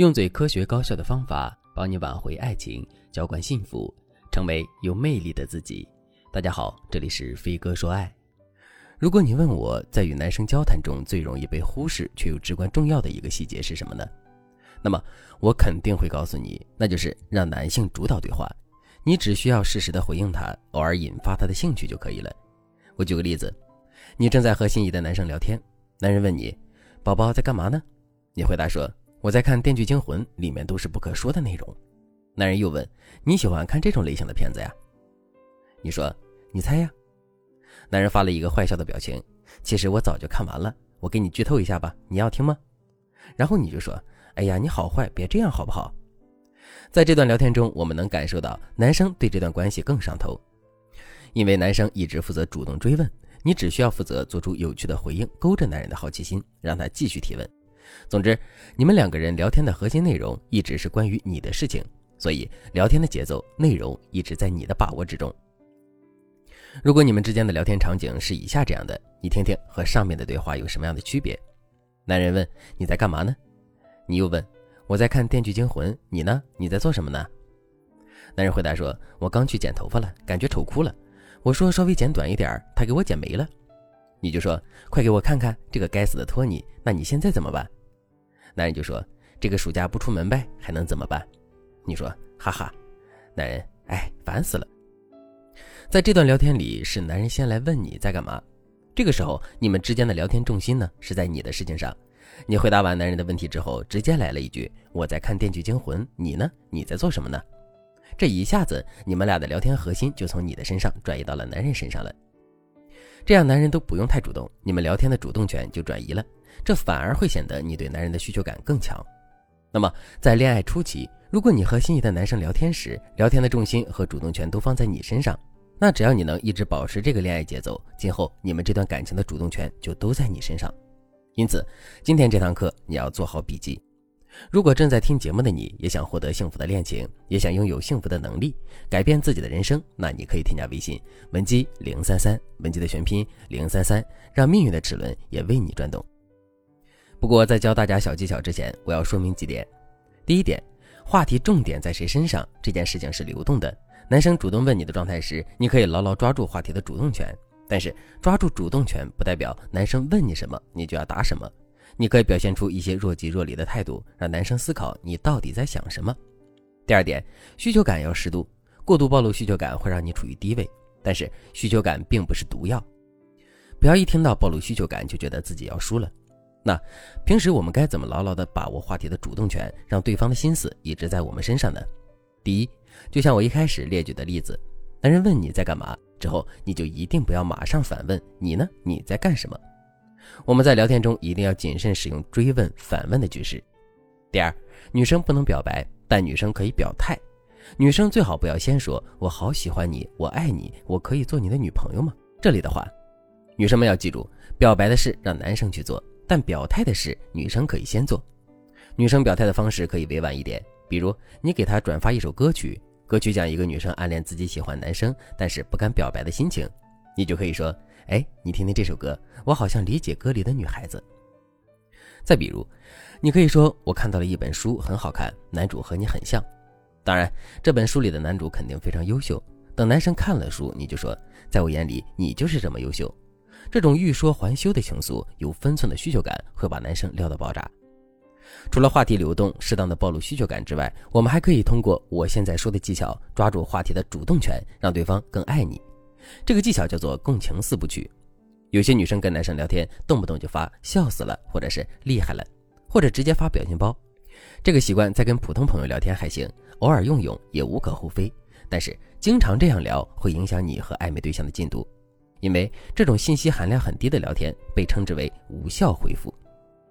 用最科学高效的方法帮你挽回爱情，浇灌幸福，成为有魅力的自己。大家好，这里是飞哥说爱。如果你问我在与男生交谈中最容易被忽视却又至关重要的一个细节是什么呢？那么我肯定会告诉你，那就是让男性主导对话，你只需要适时的回应他，偶尔引发他的兴趣就可以了。我举个例子，你正在和心仪的男生聊天，男人问你：“宝宝在干嘛呢？”你回答说：“我在看《电锯惊魂》，里面都是不可说的内容。”男人又问：“你喜欢看这种类型的片子呀？”你说：“你猜呀。”男人发了一个坏笑的表情。其实我早就看完了，我给你剧透一下吧，你要听吗？然后你就说。哎呀，你好坏，别这样好不好？在这段聊天中，我们能感受到男生对这段关系更上头，因为男生一直负责主动追问，你只需要负责做出有趣的回应，勾着男人的好奇心，让他继续提问。总之，你们两个人聊天的核心内容一直是关于你的事情，所以聊天的节奏、内容一直在你的把握之中。如果你们之间的聊天场景是以下这样的，你听听和上面的对话有什么样的区别？男人问：“你在干嘛呢？”你又问，我在看《电锯惊魂》，你呢？你在做什么呢？男人回答说：“我刚去剪头发了，感觉丑哭了。我说稍微剪短一点，他给我剪没了。”你就说：“快给我看看这个该死的托尼！那你现在怎么办？”男人就说：“这个暑假不出门呗，还能怎么办？”你说：“哈哈。”男人，哎，烦死了。在这段聊天里，是男人先来问你在干嘛，这个时候你们之间的聊天重心呢，是在你的事情上。你回答完男人的问题之后，直接来了一句：“我在看《电锯惊魂》，你呢？你在做什么呢？”这一下子，你们俩的聊天核心就从你的身上转移到了男人身上了。这样，男人都不用太主动，你们聊天的主动权就转移了，这反而会显得你对男人的需求感更强。那么，在恋爱初期，如果你和心仪的男生聊天时，聊天的重心和主动权都放在你身上，那只要你能一直保持这个恋爱节奏，今后你们这段感情的主动权就都在你身上。因此，今天这堂课你要做好笔记。如果正在听节目的你也想获得幸福的恋情，也想拥有幸福的能力，改变自己的人生，那你可以添加微信文姬零三三，文姬的全拼零三三，让命运的齿轮也为你转动。不过，在教大家小技巧之前，我要说明几点。第一点，话题重点在谁身上这件事情是流动的。男生主动问你的状态时，你可以牢牢抓住话题的主动权。但是抓住主动权不代表男生问你什么你就要答什么，你可以表现出一些若即若离的态度，让男生思考你到底在想什么。第二点，需求感要适度，过度暴露需求感会让你处于低位，但是需求感并不是毒药，不要一听到暴露需求感就觉得自己要输了。那平时我们该怎么牢牢地把握话题的主动权，让对方的心思一直在我们身上呢？第一，就像我一开始列举的例子，男人问你在干嘛。之后，你就一定不要马上反问你呢？你在干什么？我们在聊天中一定要谨慎使用追问、反问的句式。第二，女生不能表白，但女生可以表态。女生最好不要先说“我好喜欢你，我爱你，我可以做你的女朋友吗？”这里的话，女生们要记住，表白的事让男生去做，但表态的事女生可以先做。女生表态的方式可以委婉一点，比如你给她转发一首歌曲。歌曲讲一个女生暗恋自己喜欢男生，但是不敢表白的心情，你就可以说：“哎，你听听这首歌，我好像理解歌里的女孩子。”再比如，你可以说：“我看到了一本书，很好看，男主和你很像。”当然，这本书里的男主肯定非常优秀。等男生看了书，你就说：“在我眼里，你就是这么优秀。”这种欲说还休的情愫，有分寸的需求感，会把男生撩到爆炸。除了话题流动、适当的暴露需求感之外，我们还可以通过我现在说的技巧，抓住话题的主动权，让对方更爱你。这个技巧叫做共情四部曲。有些女生跟男生聊天，动不动就发笑死了，或者是厉害了，或者直接发表情包。这个习惯在跟普通朋友聊天还行，偶尔用用也无可厚非。但是经常这样聊，会影响你和暧昧对象的进度，因为这种信息含量很低的聊天被称之为无效回复。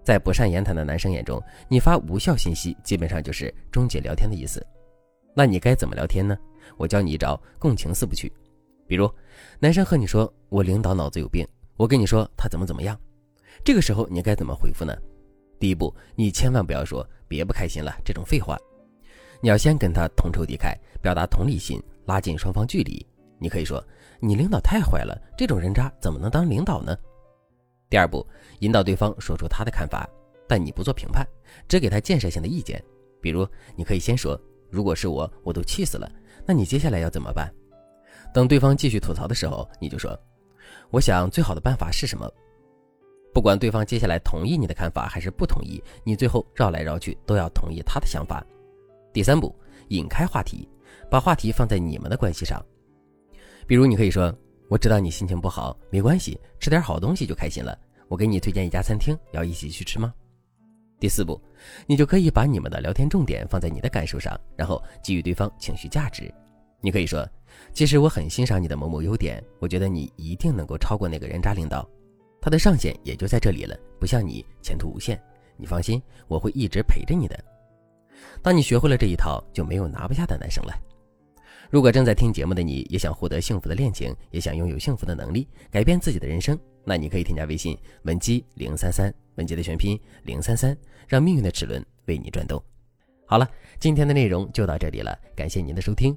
在不善言谈的男生眼中，你发无效信息基本上就是终结聊天的意思。那你该怎么聊天呢？我教你一招共情四部曲。比如，男生和你说：“我领导脑子有病。”我跟你说他怎么怎么样。这个时候你该怎么回复呢？第一步，你千万不要说“别不开心了”这种废话，你要先跟他同仇敌忾，表达同理心，拉近双方距离。你可以说：“你领导太坏了，这种人渣怎么能当领导呢？”第二步，引导对方说出他的看法，但你不做评判，只给他建设性的意见。比如，你可以先说：“如果是我，我都气死了。”那你接下来要怎么办？等对方继续吐槽的时候，你就说：“我想最好的办法是什么？”不管对方接下来同意你的看法还是不同意，你最后绕来绕去都要同意他的想法。第三步，引开话题，把话题放在你们的关系上。比如，你可以说：“我知道你心情不好，没关系，吃点好东西就开心了。我给你推荐一家餐厅，要一起去吃吗？”第四步，你就可以把你们的聊天重点放在你的感受上，然后给予对方情绪价值。你可以说：“其实我很欣赏你的某某优点，我觉得你一定能够超过那个人渣领导。”他的上限也就在这里了，不像你前途无限。你放心，我会一直陪着你的。当你学会了这一套，就没有拿不下的男生了。如果正在听节目的你也想获得幸福的恋情，也想拥有幸福的能力，改变自己的人生，那你可以添加微信文姬零三三，文姬的全拼零三三，让命运的齿轮为你转动。好了，今天的内容就到这里了，感谢您的收听。